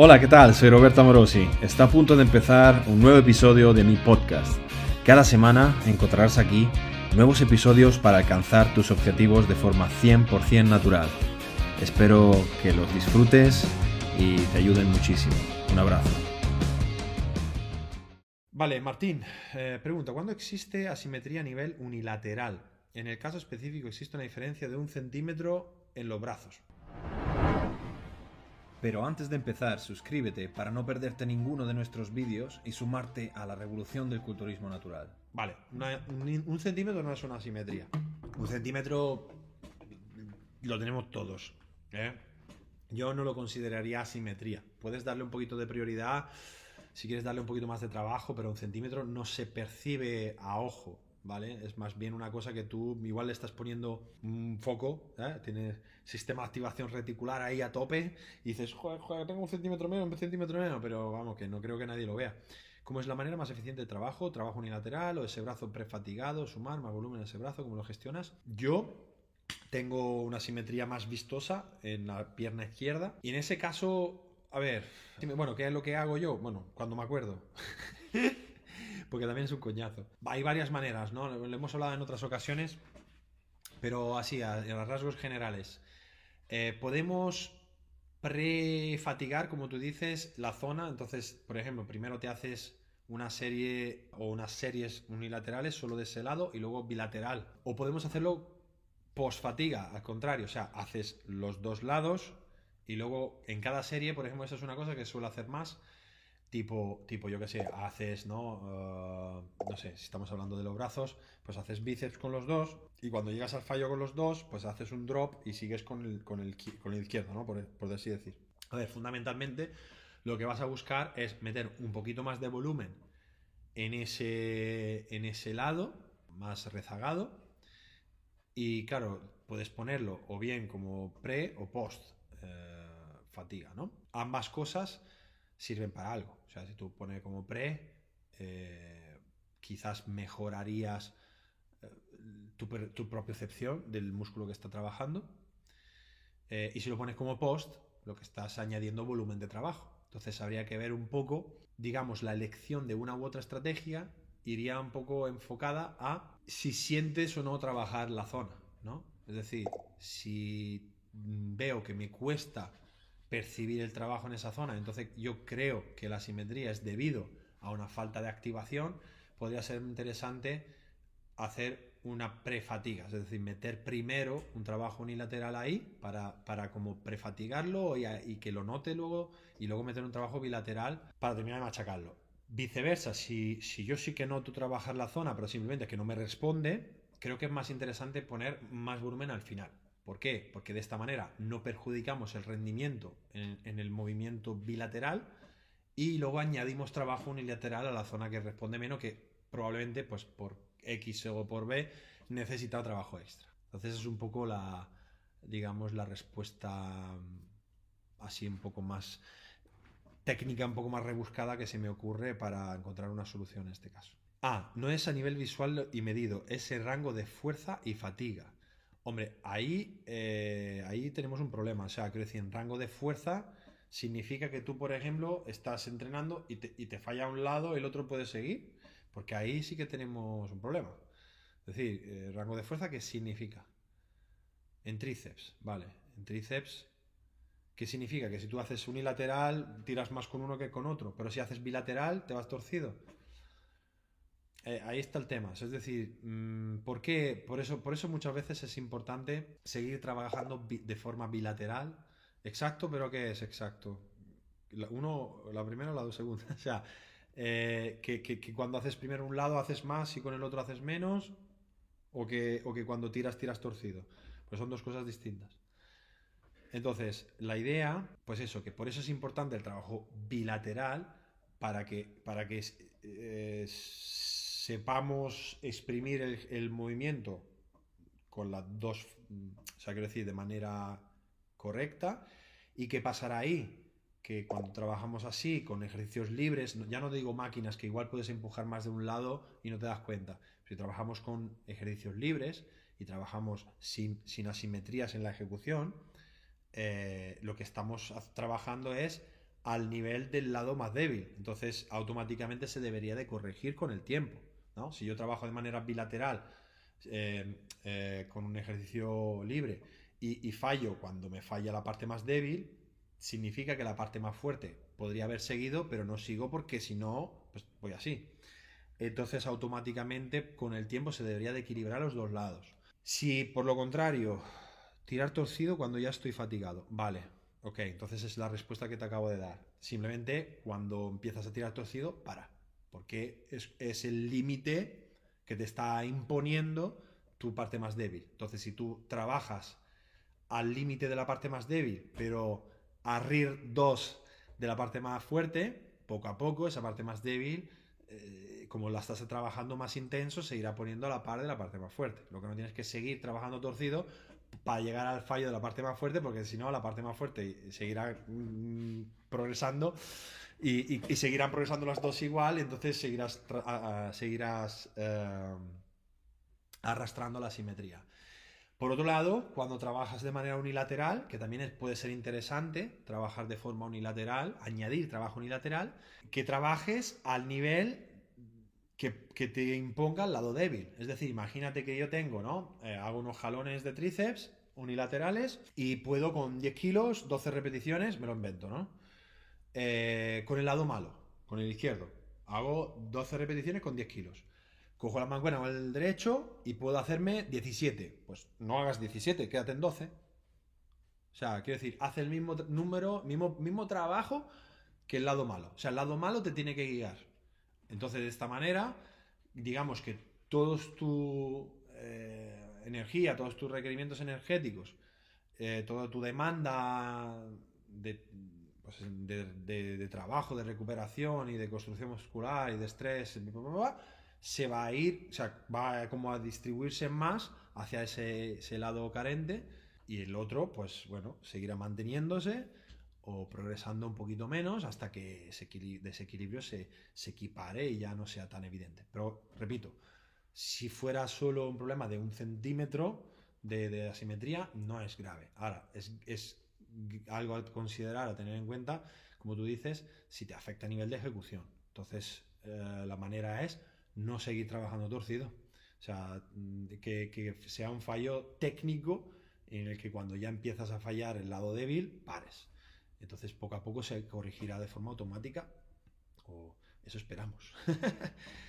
Hola, ¿qué tal? Soy Roberto Morosi. Está a punto de empezar un nuevo episodio de mi podcast. Cada semana encontrarás aquí nuevos episodios para alcanzar tus objetivos de forma 100% natural. Espero que los disfrutes y te ayuden muchísimo. Un abrazo. Vale, Martín, eh, pregunta, ¿cuándo existe asimetría a nivel unilateral? En el caso específico existe una diferencia de un centímetro en los brazos. Pero antes de empezar, suscríbete para no perderte ninguno de nuestros vídeos y sumarte a la revolución del culturismo natural. Vale, un centímetro no es una asimetría. Un centímetro lo tenemos todos. ¿eh? Yo no lo consideraría asimetría. Puedes darle un poquito de prioridad si quieres darle un poquito más de trabajo, pero un centímetro no se percibe a ojo. ¿Vale? Es más bien una cosa que tú igual le estás poniendo un foco, ¿eh? tienes sistema de activación reticular ahí a tope y dices, joder, joder, tengo un centímetro menos, un centímetro menos, pero vamos, que no creo que nadie lo vea. ¿Cómo es la manera más eficiente de trabajo? ¿Trabajo unilateral o ese brazo prefatigado? ¿Sumar más volumen a ese brazo? ¿Cómo lo gestionas? Yo tengo una simetría más vistosa en la pierna izquierda y en ese caso, a ver, bueno, ¿qué es lo que hago yo? Bueno, cuando me acuerdo. Porque también es un coñazo. Hay varias maneras, ¿no? Lo hemos hablado en otras ocasiones, pero así, a, rasgos generales. Eh, podemos prefatigar, como tú dices, la zona. Entonces, por ejemplo, primero te haces una serie o unas series unilaterales solo de ese lado y luego bilateral. O podemos hacerlo post fatiga, al contrario, o sea, haces los dos lados y luego en cada serie, por ejemplo, eso es una cosa que suelo hacer más. Tipo, tipo, yo qué sé, haces, ¿no? Eh, no sé, si estamos hablando de los brazos, pues haces bíceps con los dos y cuando llegas al fallo con los dos, pues haces un drop y sigues con el, con el, con el izquierdo, ¿no? Por, por así decir. A ver, fundamentalmente lo que vas a buscar es meter un poquito más de volumen en ese, en ese lado, más rezagado, y claro, puedes ponerlo o bien como pre o post eh, fatiga, ¿no? Ambas cosas sirven para algo. O sea, si tú pones como pre, eh, quizás mejorarías eh, tu, tu propiocepción del músculo que está trabajando. Eh, y si lo pones como post, lo que estás añadiendo volumen de trabajo. Entonces habría que ver un poco, digamos, la elección de una u otra estrategia iría un poco enfocada a si sientes o no trabajar la zona, ¿no? Es decir, si mm, veo que me cuesta percibir el trabajo en esa zona, entonces yo creo que la simetría es debido a una falta de activación, podría ser interesante hacer una prefatiga, es decir, meter primero un trabajo unilateral ahí para, para como prefatigarlo y, y que lo note luego y luego meter un trabajo bilateral para terminar de machacarlo. Viceversa, si, si yo sí que noto trabajar la zona, pero simplemente que no me responde, creo que es más interesante poner más volumen al final. ¿Por qué? Porque de esta manera no perjudicamos el rendimiento en, el movimiento bilateral y luego añadimos trabajo unilateral a la zona que responde menos que probablemente pues por X o por B necesita trabajo extra. Entonces es un poco la digamos la respuesta mm, así un poco más técnica, un poco más rebuscada que se me ocurre para encontrar una solución en este caso. Ah, no es a nivel visual y medido, es el rango de fuerza y fatiga. Hombre, ahí, eh, ahí tenemos un problema. O sea, quiero decir, en rango de fuerza significa que tú, por ejemplo, estás entrenando y te, y te falla un lado, el otro puede seguir. Porque ahí sí que tenemos un problema. Es decir, eh, rango de fuerza, ¿qué significa? En tríceps, vale. En tríceps, ¿qué significa? Que si tú haces unilateral, tiras más con uno que con otro. Pero si haces bilateral, te vas torcido. Eh, ahí está el tema. Es decir, mm, ¿por qué? Por eso, por eso muchas veces es importante seguir trabajando de forma bilateral. Exacto, pero ¿qué es exacto? La, uno, la primera o la segunda. O sea, eh, que, que- que cuando haces primero un lado haces más y con el otro haces menos. O que, o que cuando tiras, tiras torcido. Pues son dos cosas distintas. Entonces, la idea, pues eso, que por eso es importante el trabajo bilateral para que, para que eh, sepamos exprimir el, movimiento con las dos, o sea, quiero de manera correcta. ¿Y qué pasará ahí? Que cuando trabajamos así, con ejercicios libres, ya no digo máquinas, que igual puedes empujar más de un lado y no te das cuenta. Si trabajamos con ejercicios libres y trabajamos sin, sin asimetrías en la ejecución, eh, lo que estamos trabajando es al nivel del lado más débil. Entonces, automáticamente se debería de corregir con el tiempo. Si yo trabajo de manera bilateral eh, eh, con un ejercicio libre y, fallo cuando me falla la parte más débil, significa que la parte más fuerte podría haber seguido, pero no sigo porque si no, pues voy así. Entonces automáticamente con el tiempo se debería de equilibrar los dos lados. Si por lo contrario, tirar torcido cuando ya estoy fatigado, vale, ok, entonces es la respuesta que te acabo de dar. Simplemente cuando empiezas a tirar torcido, para, porque es, el límite que te está imponiendo tu parte más débil. Entonces, si tú trabajas al límite de la parte más débil, pero a RIR 2 de la parte más fuerte, poco a poco esa parte más débil, eh, como la estás trabajando más intenso, se irá poniendo a la par de la parte más fuerte. Lo que no tienes que seguir trabajando torcido para llegar al fallo de la parte más fuerte, porque si no, la parte más fuerte seguirá mm, progresando y, seguirán progresando las dos igual, entonces seguirás, eh, arrastrando la simetría. Por otro lado, cuando trabajas de manera unilateral, que también puede ser interesante trabajar de forma unilateral, añadir trabajo unilateral, que trabajes al nivel que, te imponga el lado débil. Es decir, imagínate que yo tengo, ¿no? Eh, hago unos jalones de tríceps unilaterales y puedo con 10 kilos, 12 repeticiones, me lo invento, ¿no? Eh, con el lado malo, con el izquierdo. Hago 12 repeticiones con 10 kilos. Cojo la mancuerna con el derecho y puedo hacerme 17. Pues no hagas 17, quédate en 12. O sea, quiero decir, haz el mismo número, mismo, mismo trabajo que el lado malo. O sea, el lado malo te tiene que guiar. Entonces, de esta manera, digamos que todos tu eh, energía, todos tus requerimientos energéticos, eh, toda tu demanda de, pues, de, trabajo, de recuperación y de construcción muscular y de estrés, se va a ir, o sea, va como a distribuirse más hacia ese, lado carente y el otro, pues bueno, seguirá manteniéndose o progresando un poquito menos hasta que ese desequilibrio se, se equipare y ya no sea tan evidente. Pero repito, si fuera solo un problema de un centímetro de, asimetría, no es grave. Ahora, es algo a considerar, a tener en cuenta, como tú dices, si te afecta a nivel de ejecución. Entonces, eh, la manera es no seguir trabajando torcido. O sea, mm, que, sea un fallo técnico en el que cuando ya empiezas a fallar el lado débil, pares. Entonces, poco a poco se corregirá de forma automática, o eso esperamos.